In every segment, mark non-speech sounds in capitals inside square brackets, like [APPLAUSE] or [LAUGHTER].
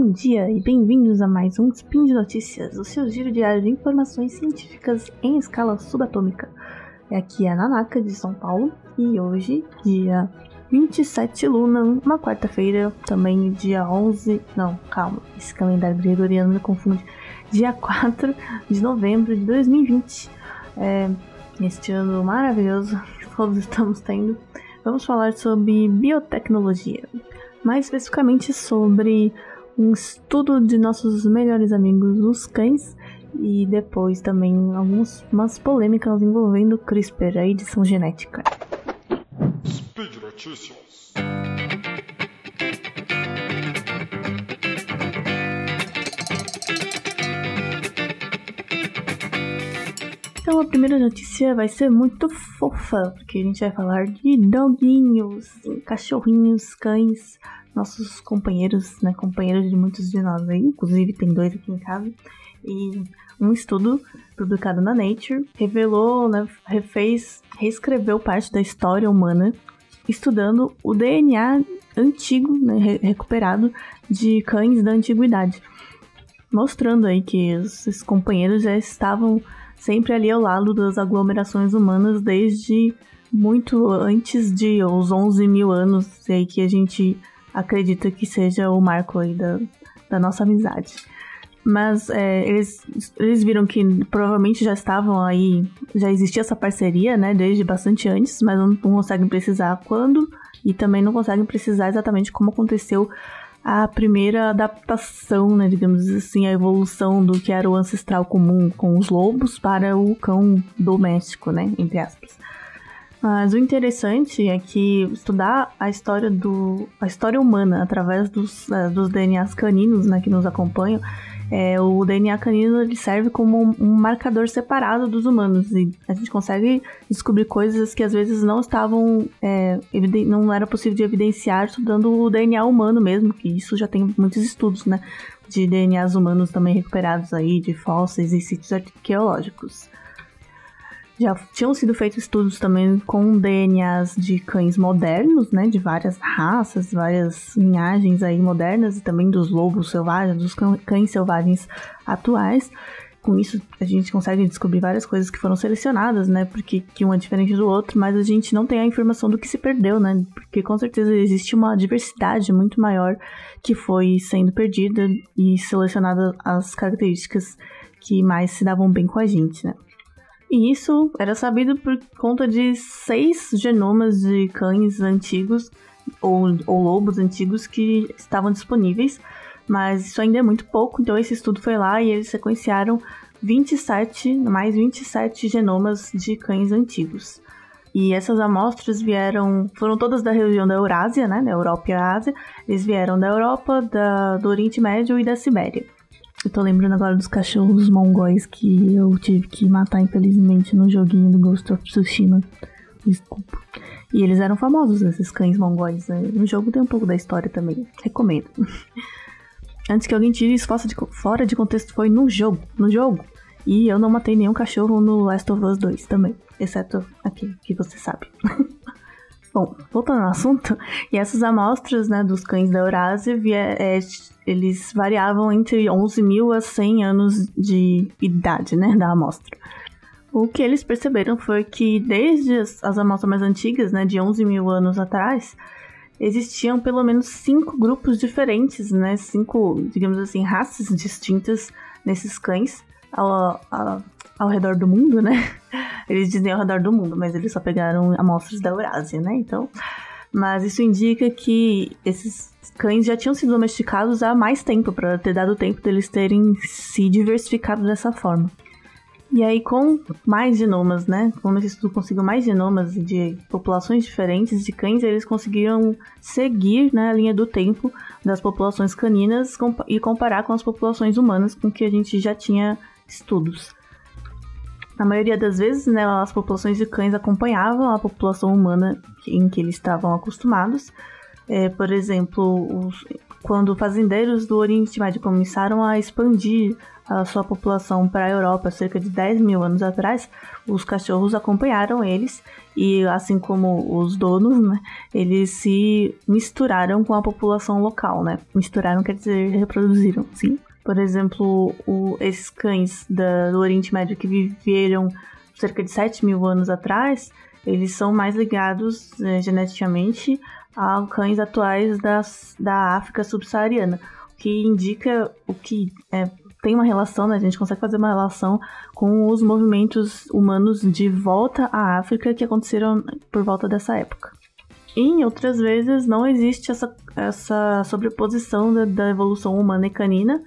bom dia e bem-vindos a mais um Spin de Notícias, o seu giro diário de informações científicas em escala subatômica. Aqui é a Nanaka de São Paulo e hoje, dia 27 Luna, uma quarta-feira, também dia 11. Não, calma, esse calendário gregoriano me confunde. Dia 4 de novembro de 2020. É, neste ano maravilhoso que todos estamos tendo, vamos falar sobre biotecnologia. Mais especificamente sobre um estudo de nossos melhores amigos, os cães, e depois também algumas polêmicas envolvendo CRISPR, a edição genética. Speed Notícias. Então a primeira notícia vai ser muito fofa, porque a gente vai falar de doguinhos, cachorrinhos, cães, nossos companheiros, né, companheiros de muitos de nós aí, inclusive tem dois aqui em casa, e um estudo publicado na Nature revelou, né, refez, reescreveu parte da história humana, estudando o DNA antigo, né, recuperado de cães da antiguidade, mostrando aí que esses companheiros já estavam sempre ali ao lado das aglomerações humanas desde muito antes de os 11 mil anos aí que a gente acredita que seja o marco aí da, da nossa amizade. Mas é, eles, eles viram que provavelmente já estavam aí, já existia essa parceria, né, desde bastante antes, mas não, não conseguem precisar quando e também não conseguem precisar exatamente como aconteceu a primeira adaptação, né, digamos assim, a evolução do que era o ancestral comum com os lobos para o cão doméstico, né, entre aspas. Mas o interessante é que estudar a história do a história humana através dos, uh, dos DNAs caninos, né, que nos acompanham, é, o DNA canino ele serve como um, um, marcador separado dos humanos e a gente consegue descobrir coisas que às vezes não estavam é, não era possível de evidenciar estudando o DNA humano mesmo, que isso já tem muitos estudos, né, de DNAs humanos também recuperados aí de fósseis e sítios arqueológicos. Já tinham sido feitos estudos também com DNAs de cães modernos, né, de várias raças, várias linhagens aí modernas e também dos lobos selvagens, dos cães selvagens atuais. Com isso, a gente consegue descobrir várias coisas que foram selecionadas, né, porque que um é diferente do outro, mas a gente não tem a informação do que se perdeu, né, porque com certeza existe uma diversidade muito maior que foi sendo perdida e selecionada as características que mais se davam bem com a gente, né. E isso era sabido por conta de seis genomas de cães antigos ou, ou lobos antigos que estavam disponíveis, mas isso ainda é muito pouco, então esse estudo foi lá e eles sequenciaram 27, mais 27 genomas de cães antigos. E essas amostras vieram, foram todas da região da Eurásia, né, da Europa e Ásia. Eles vieram da Europa, da, do Oriente Médio e da Sibéria. Eu tô lembrando agora dos cachorros mongóis que eu tive que matar, infelizmente, no joguinho do Ghost of Tsushima. Desculpa. E eles eram famosos, esses cães mongóis. Né? No jogo tem um pouco da história também. Recomendo. [LAUGHS] Antes que alguém tire isso fora de contexto, foi no jogo. No jogo. E eu não matei nenhum cachorro no Last of Us 2 também. Exceto aquele que você sabe. [LAUGHS] Bom, voltando ao assunto, [LAUGHS] e essas amostras né, dos cães da Eurásia, é, eles variavam entre 11 mil a 100 anos de idade né, da amostra. O que eles perceberam foi que desde as, as amostras mais antigas, né, de 11 mil anos atrás, existiam pelo menos cinco grupos diferentes, né, cinco, digamos assim, raças distintas nesses cães ao, ao, ao redor do mundo, né? [LAUGHS] Eles dizem ao redor do mundo, mas eles só pegaram amostras da Eurásia, né? Então, mas isso indica que esses cães já tinham sido domesticados há mais tempo, para ter dado tempo deles terem se diversificado dessa forma. E aí, com mais genomas, né? Como esse estudo conseguiu mais genomas de populações diferentes de cães, eles conseguiram seguir né, a linha do tempo das populações caninas e comparar com as populações humanas com que a gente já tinha estudos. Na maioria das vezes, né, as populações de cães acompanhavam a população humana em que eles estavam acostumados. É, por exemplo, os, quando fazendeiros do Oriente Médio começaram a expandir a sua população para a Europa cerca de 10 mil anos atrás, os cachorros acompanharam eles e, assim como os donos, né, eles se misturaram com a população local, né? Misturaram quer dizer reproduziram, sim. Por exemplo, o, esses cães da, do Oriente Médio que viveram cerca de 7 mil anos atrás, eles são mais ligados é, geneticamente a cães atuais das, da África subsaariana, o que indica o que é, tem uma relação, né? A gente consegue fazer uma relação com os movimentos humanos de volta à África que aconteceram por volta dessa época. Em outras vezes não existe essa, essa sobreposição da, da evolução humana e canina.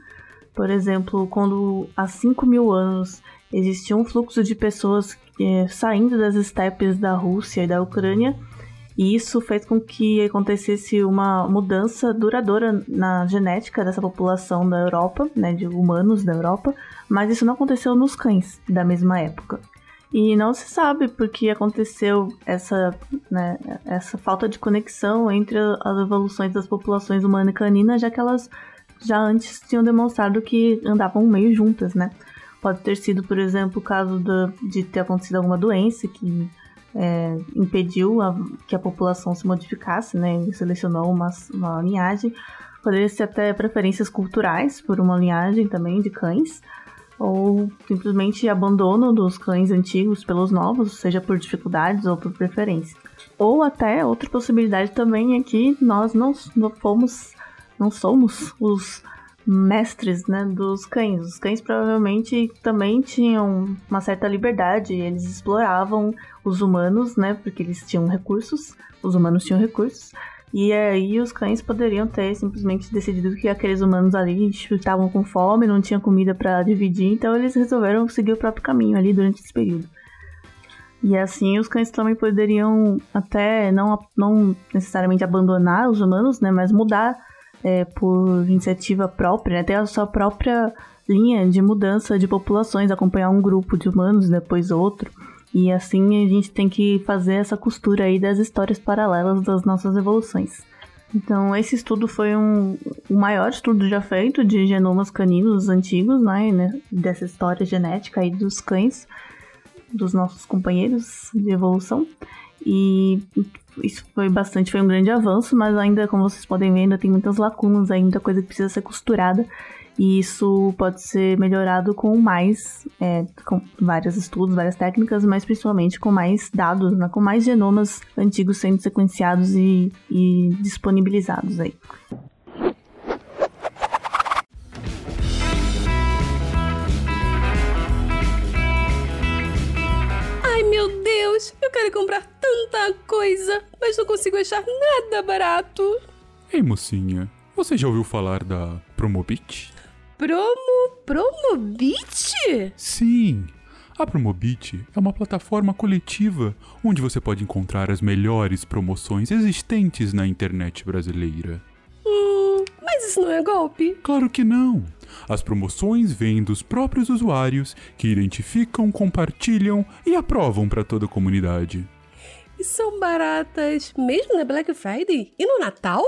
Por exemplo, quando há 5 mil anos existia um fluxo de pessoas é, saindo das estepes da Rússia e da Ucrânia, e isso fez com que acontecesse uma mudança duradoura na genética dessa população da Europa, né, de humanos da Europa, mas isso não aconteceu nos cães da mesma época. E não se sabe por que aconteceu essa, né, essa falta de conexão entre as evoluções das populações humana e canina, já que elas já antes tinham demonstrado que andavam meio juntas, né? Pode ter sido, por exemplo, o caso de, de ter acontecido alguma doença que é, impediu a, que a população se modificasse, né? Ele selecionou uma, uma linhagem. Poderia ser até preferências culturais por uma linhagem também de cães, ou simplesmente abandono dos cães antigos pelos novos, seja por dificuldades ou por preferência. Ou até outra possibilidade também é que nós não fomos, não somos os mestres, né, dos cães. Os cães provavelmente também tinham uma certa liberdade, eles exploravam os humanos, né, porque eles tinham recursos, os humanos tinham recursos, e aí os cães poderiam ter simplesmente decidido que aqueles humanos ali estavam com fome, não tinha comida para dividir, então eles resolveram seguir o próprio caminho ali durante esse período. E assim os cães também poderiam até não, não necessariamente abandonar os humanos, né, mas mudar é, por iniciativa própria, né? ter a sua própria linha de mudança de populações, acompanhar um grupo de humanos, depois outro. E assim a gente tem que fazer essa costura aí das histórias paralelas das nossas evoluções. Então, esse estudo foi um, o maior estudo já feito de genomas caninos antigos, né, né, dessa história genética aí dos cães, dos nossos companheiros de evolução. E isso foi bastante, foi um grande avanço, mas ainda, como vocês podem ver, ainda tem muitas lacunas, ainda muita coisa que precisa ser costurada. E isso pode ser melhorado com mais, é, com vários estudos, várias técnicas, mas principalmente com mais dados, né, com mais genomas antigos sendo sequenciados e, e disponibilizados aí. Quero comprar tanta coisa, mas não consigo achar nada barato. Ei, mocinha, você já ouviu falar da Promobit? Promo. Promobit? Sim! A Promobit é uma plataforma coletiva onde você pode encontrar as melhores promoções existentes na internet brasileira. Hum, mas isso não é golpe? Claro que não! As promoções vêm dos próprios usuários que identificam, compartilham e aprovam para toda a comunidade. E são baratas mesmo na Black Friday e no Natal?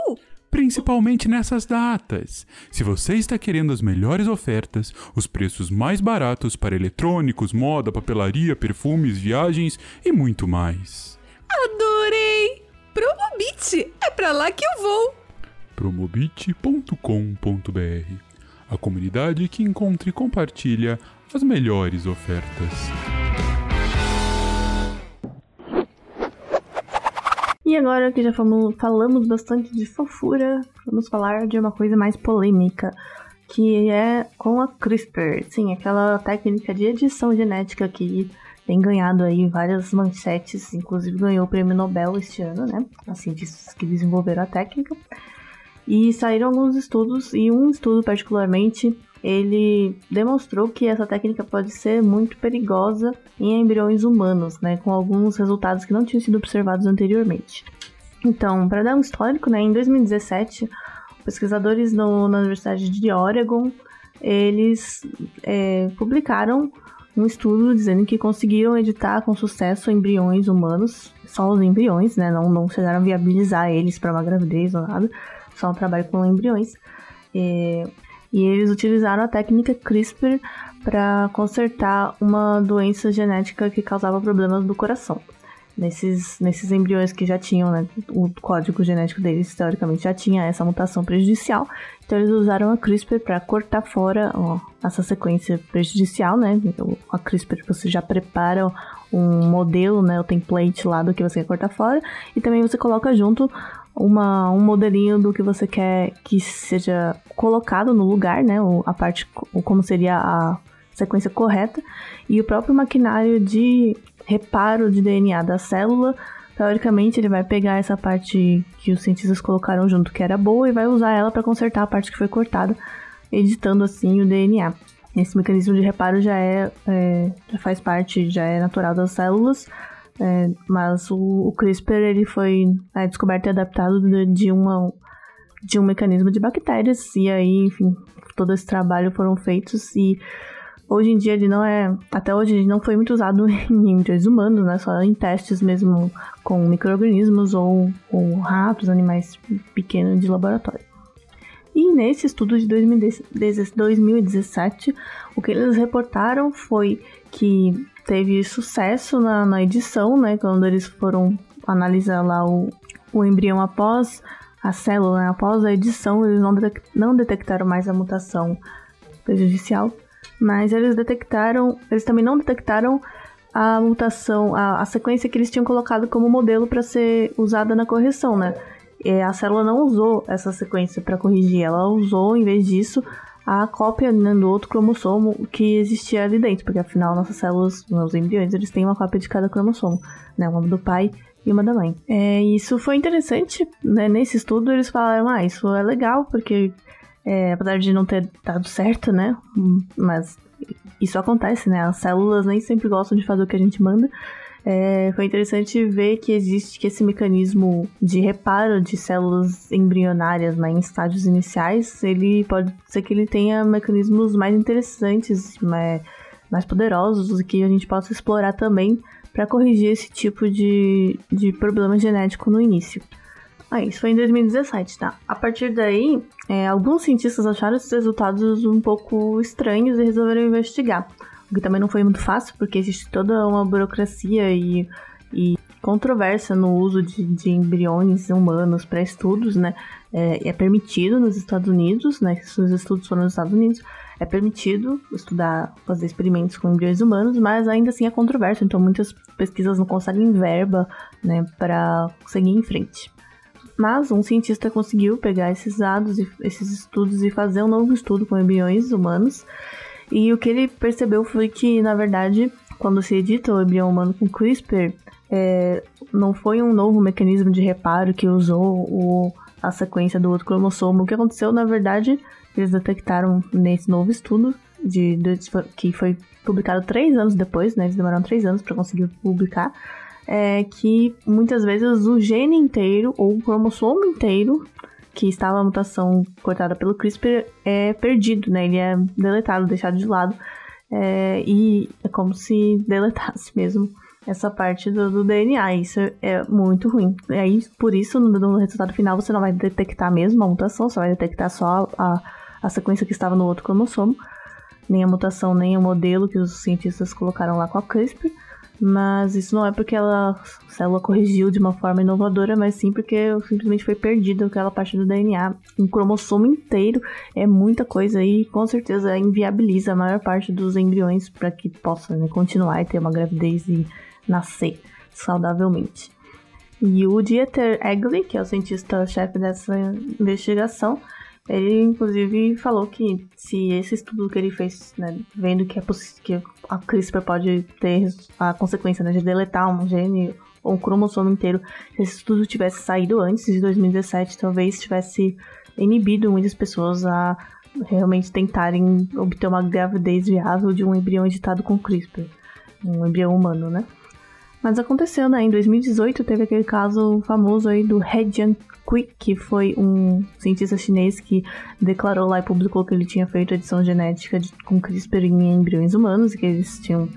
Principalmente nessas datas. Se você está querendo as melhores ofertas, os preços mais baratos para eletrônicos, moda, papelaria, perfumes, viagens e muito mais. Adorei! Promobit! É para lá que eu vou! promobit.com.br a comunidade que encontra e compartilha as melhores ofertas. E agora que já falamos, bastante de fofura, vamos falar de uma coisa mais polêmica, que é com a CRISPR. Sim, aquela técnica de edição genética que tem ganhado aí várias manchetes, inclusive ganhou o prêmio Nobel este ano, né? As cientistas que desenvolveram a técnica. E saíram alguns estudos, e um estudo particularmente, ele demonstrou que essa técnica pode ser muito perigosa em embriões humanos, né, com alguns resultados que não tinham sido observados anteriormente. Então, para dar um histórico, né, em 2017, pesquisadores no, na Universidade de Oregon, eles é, publicaram um estudo dizendo que conseguiram editar com sucesso embriões humanos, só os embriões, né, não, não chegaram a viabilizar eles para uma gravidez ou nada, só trabalha com embriões. E, e eles utilizaram a técnica CRISPR para consertar uma doença genética que causava problemas do coração. Nesses, nesses embriões que já tinham, né, o código genético deles, teoricamente, já tinha essa mutação prejudicial. Então, eles usaram a CRISPR para cortar fora ó, essa sequência prejudicial, né? Então, a CRISPR você já prepara um modelo, né, o template lá do que você quer cortar fora, e também você coloca junto uma, um modelinho do que você quer que seja colocado no lugar, né, a parte, como seria a sequência correta, e o próprio maquinário de reparo de DNA da célula, teoricamente ele vai pegar essa parte que os cientistas colocaram junto, que era boa, e vai usar ela para consertar a parte que foi cortada, editando assim o DNA. Esse mecanismo de reparo já é, é já faz parte, já é natural das células, é, mas o, o, CRISPR ele foi é, descoberto e adaptado de, de, uma, de um mecanismo de bactérias e aí, enfim, todo esse trabalho foram feitos e hoje em dia ele não é, até hoje ele não foi muito usado [LAUGHS] em embriões humanos, né? Só em testes mesmo com micro-organismos ou com ratos, animais pequenos de laboratório. E nesse estudo de 2017, o que eles reportaram foi que teve sucesso na, na edição, né? Quando eles foram analisar lá o, o embrião após a célula, né, após a edição, eles não, não detectaram mais a mutação prejudicial, mas eles detectaram, eles também não detectaram a mutação, a, a sequência que eles tinham colocado como modelo para ser usada na correção, né? É, a célula não usou essa sequência para corrigir, ela usou, em vez disso, a cópia né, do outro cromossomo que existia ali dentro, porque afinal nossas células, os embriões, eles têm uma cópia de cada cromossomo, né, uma do pai e uma da mãe. É, isso foi interessante, né, nesse estudo eles falaram, ah, isso é legal, porque é, apesar de não ter dado certo, né, mas isso acontece, né, as células nem sempre gostam de fazer o que a gente manda, é, foi interessante ver que existe que esse mecanismo de reparo de células embrionárias né, em estágios iniciais, ele pode ser que ele tenha mecanismos mais interessantes, mais, mais poderosos, que a gente possa explorar também para corrigir esse tipo de, de problema genético no início. Ah, isso foi em 2017, tá? A partir daí, é, alguns cientistas acharam esses resultados um pouco estranhos e resolveram investigar que também não foi muito fácil, porque existe toda uma burocracia e, e controvérsia no uso de, de embriões humanos para estudos, né? É, é, permitido nos Estados Unidos, né? Os estudos foram nos Estados Unidos, é permitido estudar, fazer experimentos com embriões humanos, mas ainda assim é controverso, então muitas pesquisas não conseguem verba, né, para seguir em frente. Mas um cientista conseguiu pegar esses dados, e esses estudos e fazer um novo estudo com embriões humanos e o que ele percebeu foi que, na verdade, quando se edita o embrião humano com CRISPR, é, não foi um novo mecanismo de reparo que usou o, a sequência do outro cromossomo. O que aconteceu, na verdade, eles detectaram nesse novo estudo, de, de que foi publicado três anos depois, né? Eles demoraram três anos para conseguir publicar. É que muitas vezes o gene inteiro ou o cromossomo inteiro que estava a mutação cortada pelo CRISPR é perdido, né? Ele é deletado, deixado de lado. É, e é como se deletasse mesmo essa parte do, do, DNA. Isso é muito ruim. E aí, por isso, no, no, resultado final, você não vai detectar mesmo a mutação, você vai detectar só a, a sequência que estava no outro cromossomo. Nem a mutação, nem o modelo que os cientistas colocaram lá com a CRISPR. Mas isso não é porque ela, a célula corrigiu de uma forma inovadora, mas sim porque simplesmente foi perdida aquela parte do DNA. Um cromossomo inteiro é muita coisa e com certeza inviabiliza a maior parte dos embriões para que possa né, continuar e ter uma gravidez e nascer saudavelmente. E o Dieter Egley, que é o cientista-chefe dessa investigação, ele, inclusive, falou que se esse estudo que ele fez, né, vendo que, é que a CRISPR pode ter a consequência né, de deletar um gene ou um cromossomo inteiro, se esse estudo tivesse saído antes de 2017, talvez tivesse inibido muitas pessoas a realmente tentarem obter uma gravidez viável de um embrião editado com CRISPR, um embrião humano, né? Mas aconteceu, né? Em 2018 teve aquele caso famoso aí do He Jiankui, que foi um cientista chinês que declarou lá e publicou que ele tinha feito edição genética de, com CRISPR em embriões humanos e que eles tinham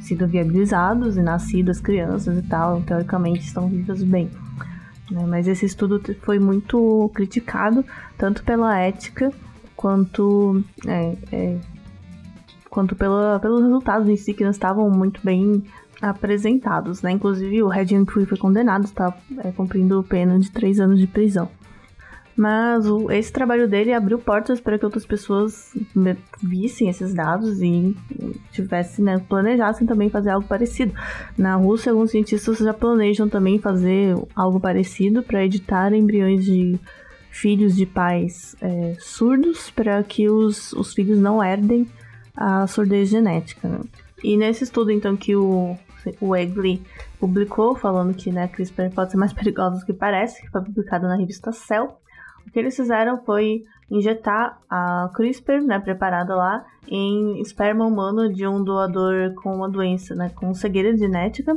sido viabilizados e nascido as crianças e tal, teoricamente estão vivas bem. Né? Mas esse estudo foi muito criticado, tanto pela ética quanto, é, é, quanto pela, pelos resultados em si, que não estavam muito bem apresentados. Né? Inclusive, o Red Tree foi condenado, está é, cumprindo pena de três anos de prisão. Mas o, esse trabalho dele abriu portas para que outras pessoas vissem esses dados e tivessem, né, planejassem também fazer algo parecido. Na Rússia, alguns cientistas já planejam também fazer algo parecido para editar embriões de filhos de pais é, surdos para que os, os filhos não herdem a surdez genética. Né? E nesse estudo, então, que o, o Egley publicou, falando que né, a CRISPR pode ser mais [LAUGHS] perigosa do que parece, que foi publicado na revista Cell, o que eles fizeram foi injetar a CRISPR, né, preparada lá, em esperma humano de um doador com uma doença, né, com cegueira genética.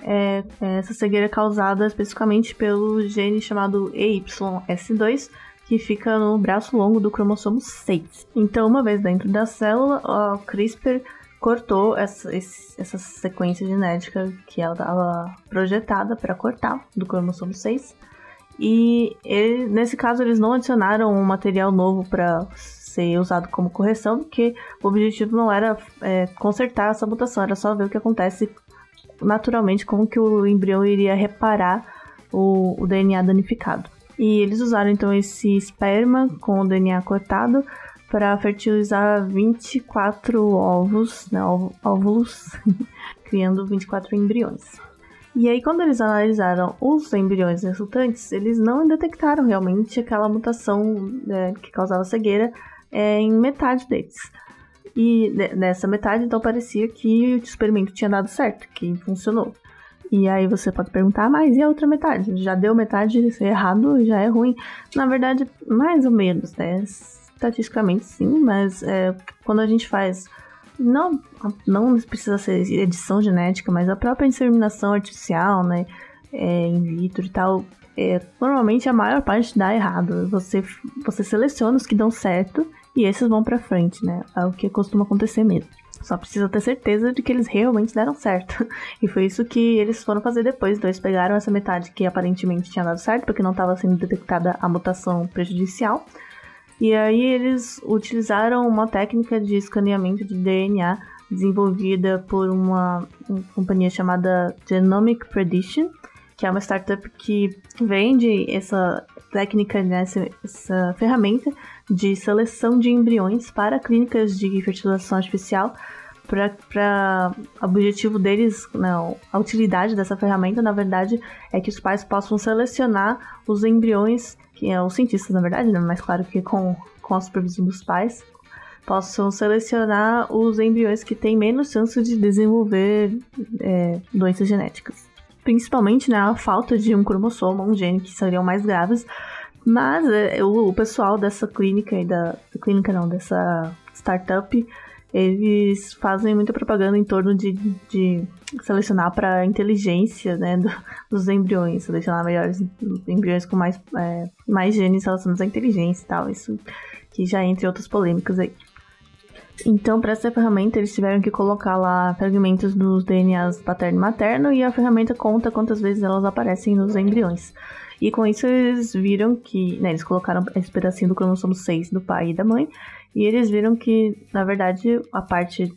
É, é essa cegueira é causada especificamente pelo gene chamado EYS2, que fica no braço longo do cromossomo 6. Então, uma vez dentro da célula, a CRISPR cortou essa, essa sequência genética que ela estava projetada para cortar do cromossomo 6 e ele, nesse caso eles não adicionaram um material novo para ser usado como correção, porque o objetivo não era é, consertar essa mutação, era só ver o que acontece naturalmente, como que o embrião iria reparar o, o DNA danificado. E eles usaram então esse esperma com o DNA cortado para fertilizar 24 ovos, né, óvulos, [LAUGHS] criando 24 embriões. E aí, quando eles analisaram os embriões resultantes, eles não detectaram realmente aquela mutação é, que causava cegueira é, em metade deles. E nessa metade, então, parecia que o experimento tinha dado certo, que funcionou. E aí você pode perguntar, mas e a outra metade? Já deu metade de ser errado, já é ruim. Na verdade, mais ou menos, né? Estatisticamente sim, mas é, quando a gente faz não, não precisa ser edição genética, mas a própria inseminação artificial, né, é, in vitro e tal, é, normalmente a maior parte dá errado. Você, você seleciona os que dão certo e esses vão para frente, né? É o que costuma acontecer mesmo. Só precisa ter certeza de que eles realmente deram certo. [LAUGHS] E foi isso que eles foram fazer depois. Então eles pegaram essa metade que aparentemente tinha dado certo, porque não estava sendo detectada a mutação prejudicial. E aí eles utilizaram uma técnica de escaneamento de DNA desenvolvida por uma, uma companhia chamada Genomic Prediction, que é uma startup que vende essa técnica, né, essa, essa ferramenta de seleção de embriões para clínicas de fertilização artificial para o objetivo deles, não, a utilidade dessa ferramenta, na verdade, é que os pais possam selecionar os embriões que é os cientistas, na verdade, né? mas claro que com, com a supervisão dos pais, possam selecionar os embriões que têm menos chance de desenvolver é, doenças genéticas. Principalmente né, a falta de um cromossomo, um gene, que seriam mais graves. Mas é, o, o, pessoal dessa clínica e da. Clínica não, dessa startup eles fazem muita propaganda em torno de, de selecionar para inteligência né, do, dos embriões, selecionar melhores embriões com mais, é, mais genes relacionados à inteligência e tal. Isso que já entre outras polêmicas aí. Então, para essa ferramenta, eles tiveram que colocar lá fragmentos dos DNAs paterno e materno e a ferramenta conta quantas vezes elas aparecem nos embriões. E com isso eles viram que, né, eles colocaram esse pedacinho do cromossomo 6 do pai e da mãe e eles viram que, na verdade, a parte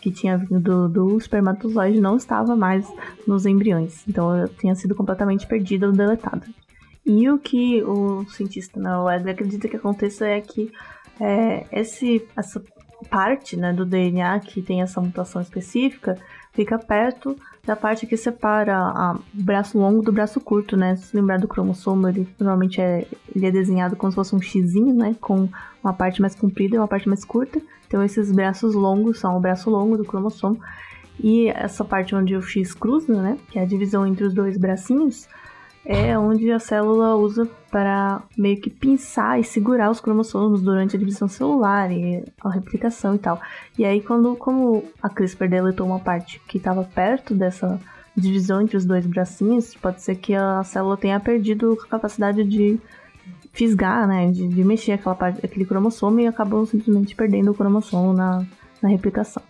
que tinha vindo do, do espermatozoide não estava mais nos embriões. Então, tinha sido completamente perdida ou deletada. E o que o cientista na web acredita que aconteça é que é, esse, essa parte né, do DNA que tem essa mutação específica fica perto da parte que separa o braço longo do braço curto, né? Se lembrar do cromossomo, ele normalmente é, ele é desenhado como se fosse um xizinho, né? Com uma parte mais comprida e uma parte mais curta. Então esses braços longos são o braço longo do cromossomo. E essa parte onde o X cruza, né? Que é a divisão entre os dois bracinhos, é onde a célula usa para meio que pinçar e segurar os cromossomos durante a divisão celular e a replicação e tal. E aí, quando como a CRISPR deletou uma parte que estava perto dessa divisão entre os dois bracinhos, pode ser que a célula tenha perdido a capacidade de fisgar, né, de, de mexer aquela parte, aquele cromossomo e acabou simplesmente perdendo o cromossomo na, na replicação.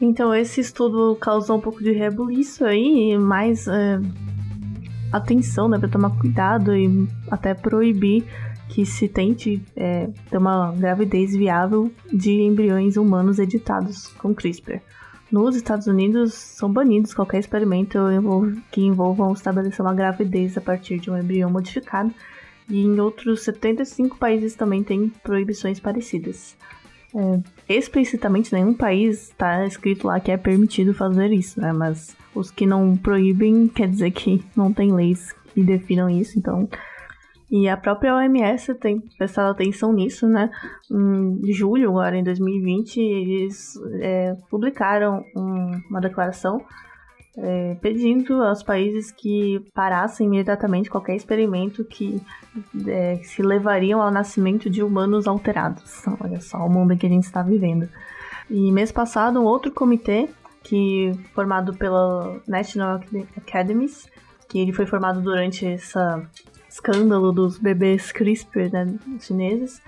Então esse estudo causou um pouco de rebuliço aí, mas é, atenção, né, para tomar cuidado e até proibir que se tente é, ter uma gravidez viável de embriões humanos editados com CRISPR. Nos Estados Unidos, são banidos qualquer experimento que envolva estabelecer uma gravidez a partir de um embrião modificado, e em outros 75 países também tem proibições parecidas. É, explicitamente, nenhum país está escrito lá que é permitido fazer isso, né? Mas os que não proíbem quer dizer que não tem leis que definam isso, então e a própria OMS tem prestado atenção nisso, né? Em julho, agora em 2020, eles é, publicaram um, uma declaração é, pedindo aos países que parassem imediatamente qualquer experimento que é, se levariam ao nascimento de humanos alterados. Olha só o mundo que a gente está vivendo. E mês passado, um outro comitê, que formado pela National Academies, que ele foi formado durante essa escândalo dos bebês CRISPR né, chineses,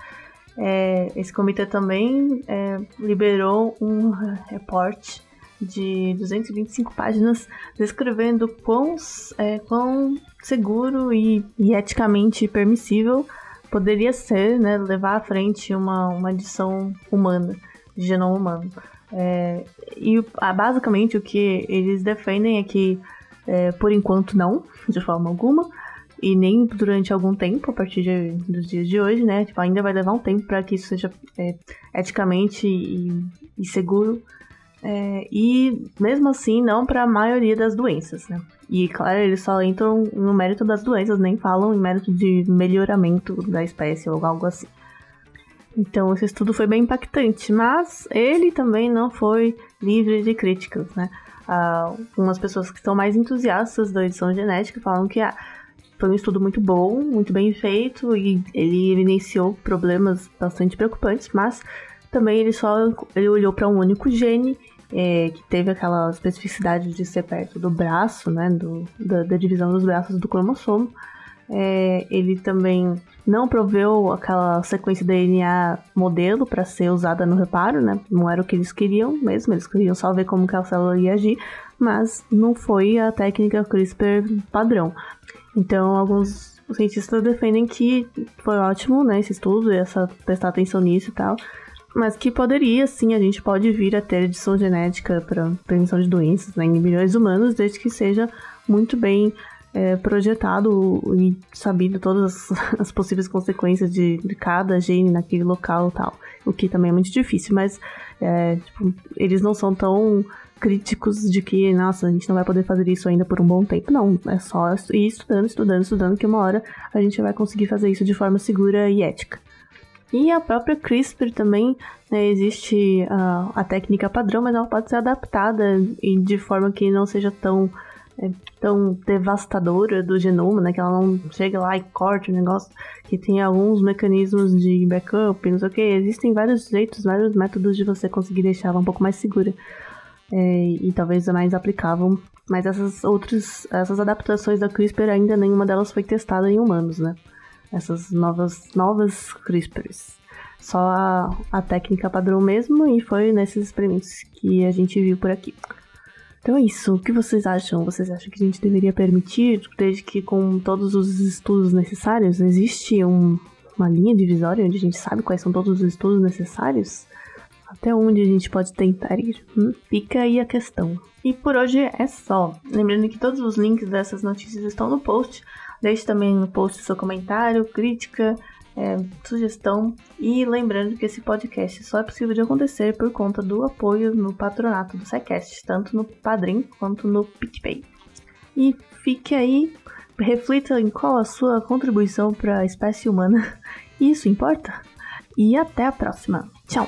é, esse comitê também é, liberou um reporte de 225 páginas descrevendo quão, é, quão seguro e, e, eticamente permissível poderia ser né, levar à frente uma, uma edição humana, de genoma humano. É, e basicamente o que eles defendem é que, é, por enquanto, não, de forma alguma, e nem durante algum tempo, a partir de, dos dias de hoje, né? Tipo, ainda vai levar um tempo para que isso seja é, eticamente e, e seguro. É, e mesmo assim, não para a maioria das doenças, né? E claro, eles só entram no mérito das doenças, nem falam em mérito de melhoramento da espécie ou algo assim. Então, esse estudo foi bem impactante, mas ele também não foi livre de críticas, né? Ah, algumas pessoas que são mais entusiastas da edição genética falam que ah, foi um estudo muito bom, muito bem feito e ele evidenciou problemas bastante preocupantes, mas também ele só ele olhou para um único gene é, que teve aquela especificidade de ser perto do braço, né, do, da, da divisão dos braços do cromossomo. É, ele também não proveu aquela sequência DNA modelo para ser usada no reparo, né? Não era o que eles queriam mesmo, eles queriam só ver como que a célula ia agir, mas não foi a técnica CRISPR padrão. Então, alguns cientistas defendem que foi ótimo, né, esse estudo, essa prestar atenção nisso e tal, mas que poderia, sim, a gente pode vir a ter edição genética para prevenção de doenças né, em milhões de humanos, desde que seja muito bem é, projetado e sabido todas [LAUGHS] as, possíveis consequências de, de, cada gene naquele local tal, o que também é muito difícil, mas é, tipo, eles não são tão críticos de que, nossa, a gente não vai poder fazer isso ainda por um bom tempo. Não, é só ir estudando, estudando, estudando, que uma hora a gente vai conseguir fazer isso de forma segura e ética. E a própria CRISPR também, né, existe a técnica padrão, mas ela pode ser adaptada de forma que não seja tão, é, tão devastadora do genoma, né, que ela não chegue lá e corte o negócio, que tem alguns mecanismos de backup, não sei o que. Existem vários jeitos, vários métodos de você conseguir deixar ela um pouco mais segura é, e talvez mais aplicável. Mas essas outras, essas adaptações da CRISPR ainda nenhuma delas foi testada em humanos, né? Essas novas, novas CRISPRs. Só a, a técnica padrão mesmo e foi nesses experimentos que a gente viu por aqui. Então é isso. O que vocês acham? Vocês acham que a gente deveria permitir, desde que com todos os estudos necessários, existe um, uma linha divisória onde a gente sabe quais são todos os estudos necessários? Até onde a gente pode tentar ir? Hum? Fica aí a questão. E por hoje é só. Lembrando que todos os links dessas notícias estão no post. Deixe também no post seu comentário, crítica, é, sugestão. E lembrando que esse podcast só é possível de acontecer por conta do apoio no patronato do SciCast, tanto no Padrim quanto no PicPay. E fique aí, reflita em qual a sua contribuição para a espécie humana. [LAUGHS] Isso importa? E até a próxima. Tchau!